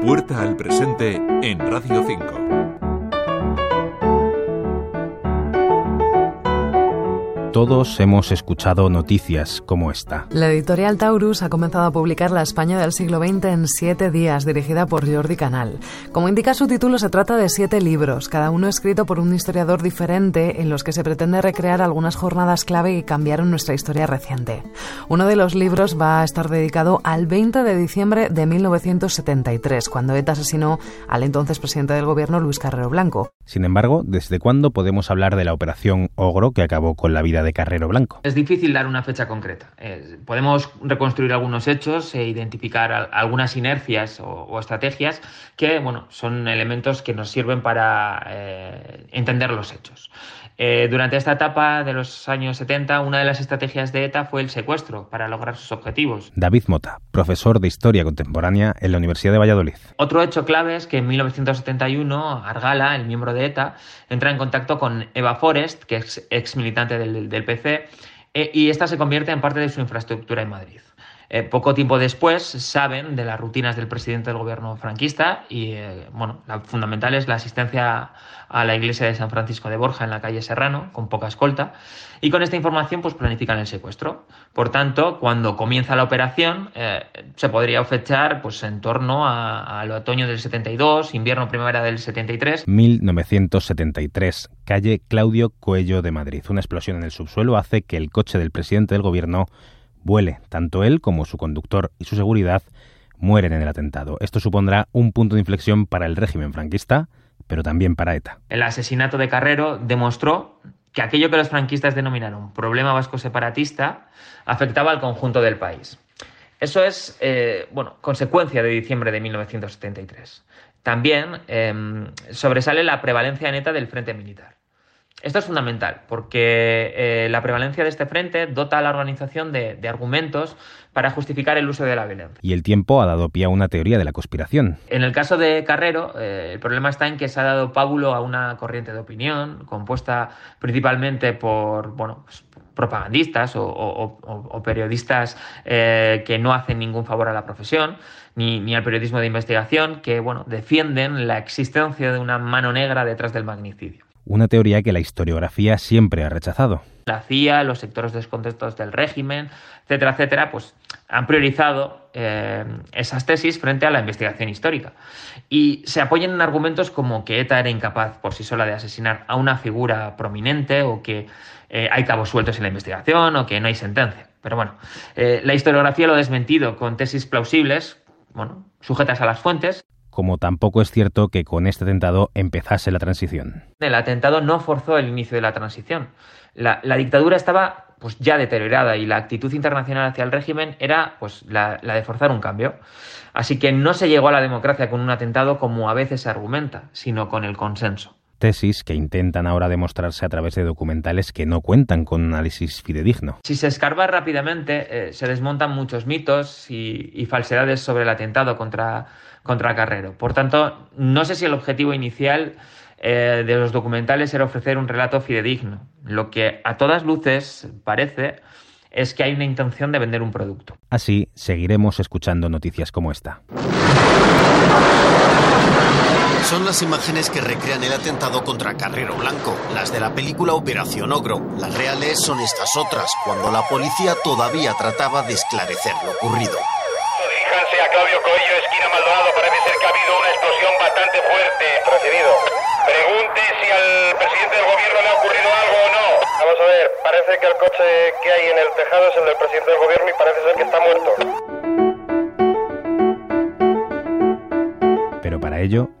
Puerta al presente en Radio 5. Todos hemos escuchado noticias como esta. La editorial Taurus ha comenzado a publicar La España del siglo XX en siete días, dirigida por Jordi Canal. Como indica su título, se trata de siete libros, cada uno escrito por un historiador diferente, en los que se pretende recrear algunas jornadas clave que cambiaron nuestra historia reciente. Uno de los libros va a estar dedicado al 20 de diciembre de 1973, cuando ETA asesinó al entonces presidente del gobierno Luis Carrero Blanco. Sin embargo, ¿desde cuándo podemos hablar de la operación Ogro que acabó con la vida de Carrero Blanco. Es difícil dar una fecha concreta. podemos reconstruir algunos hechos e identificar algunas inercias o, estrategias que bueno, son elementos que nos sirven para eh, entender los hechos. Eh, durante esta etapa de los años 70, una de las estrategias de ETA fue el secuestro para lograr sus objetivos. David Mota, profesor de Historia Contemporánea en la Universidad de Valladolid. Otro hecho clave es que en 1971 Argala, el miembro de ETA, entra en contacto con Eva Forest, que es ex militante del, PC, eh, y esta se convierte en parte de su infraestructura en Madrid. Eh, poco tiempo después saben de las rutinas del presidente del gobierno franquista y, eh, bueno, la fundamental es la asistencia a la iglesia de San Francisco de Borja en la calle Serrano, con poca escolta, y con esta información pues planifican el secuestro. Por tanto, cuando comienza la operación, eh, se podría fechar pues en torno al otoño del 72, invierno primavera del 73. 1973, calle Claudio Coello de Madrid. Una explosión en el subsuelo hace que el coche del presidente del gobierno vuele. Tanto él como su conductor y su seguridad mueren en el atentado. Esto supondrá un punto de inflexión para el régimen franquista, pero también para ETA. El asesinato de Carrero demostró que aquello que los franquistas denominaron problema vasco separatista afectaba al conjunto del país. Eso es, eh, bueno, consecuencia de diciembre de 1973. También em, sobresale la prevalencia neta del frente militar. Esto es fundamental porque eh, la prevalencia de este frente dota a la organización de, argumentos para justificar el uso de la violencia. Y el tiempo ha dado pie a una teoría de la conspiración. En el caso de Carrero, eh, el problema está en que se ha dado pábulo a una corriente de opinión compuesta principalmente por bueno, pues, propagandistas o, periodistas eh, que no hacen ningún favor a la profesión ni, ni, al periodismo de investigación que bueno, defienden la existencia de una mano negra detrás del magnicidio una teoría que la historiografía siempre ha rechazado. La CIA, los sectores descontentos del régimen, etcétera, etcétera, pues han priorizado eh, esas tesis frente a la investigación histórica. Y se apoyan en argumentos como que ETA era incapaz por sí sola de asesinar a una figura prominente o que eh, hay cabos sueltos en la investigación o que no hay sentencia. Pero bueno, eh, la historiografía lo ha desmentido con tesis plausibles, bueno, sujetas a las fuentes, como tampoco es cierto que con este atentado empezase la transición. El atentado no forzó el inicio de la transición. La, dictadura estaba pues ya deteriorada y la actitud internacional hacia el régimen era pues la, la, de forzar un cambio. Así que no se llegó a la democracia con un atentado como a veces se argumenta, sino con el consenso tesis que intentan ahora demostrarse a través de documentales que no cuentan con análisis fidedigno. Si se escarba rápidamente, eh, se desmontan muchos mitos y, falsedades sobre el atentado contra, contra Carrero. Por tanto, no sé si el objetivo inicial eh, de los documentales era ofrecer un relato fidedigno. Lo que a todas luces parece es que hay una intención de vender un producto. Así seguiremos escuchando noticias como esta. Son las imágenes que recrean el atentado contra Carrero Blanco, las de la película Operación Ogro. Las reales son estas otras, cuando la policía todavía trataba de esclarecer lo ocurrido. Diríjanse a Claudio Coello, esquina Maldonado. Parece ser que ha habido una explosión bastante fuerte. Recibido. Pregunte si al presidente del gobierno le ha ocurrido algo o no. Vamos a ver, parece que el coche que hay en el tejado es el del presidente del gobierno y parece ser que está muerto.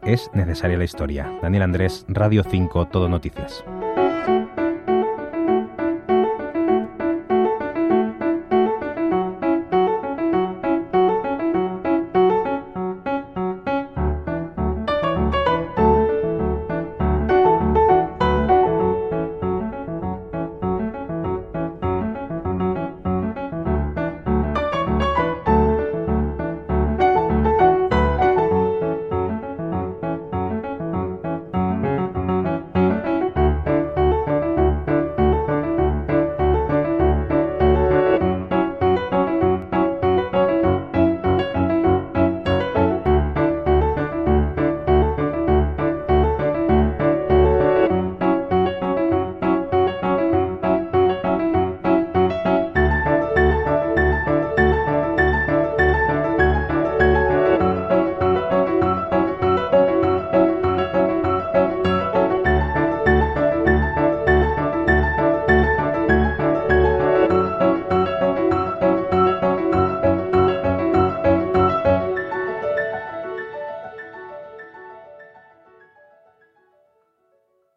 Es necesaria la historia. Daniel Andrés, Radio 5, Todo Noticias.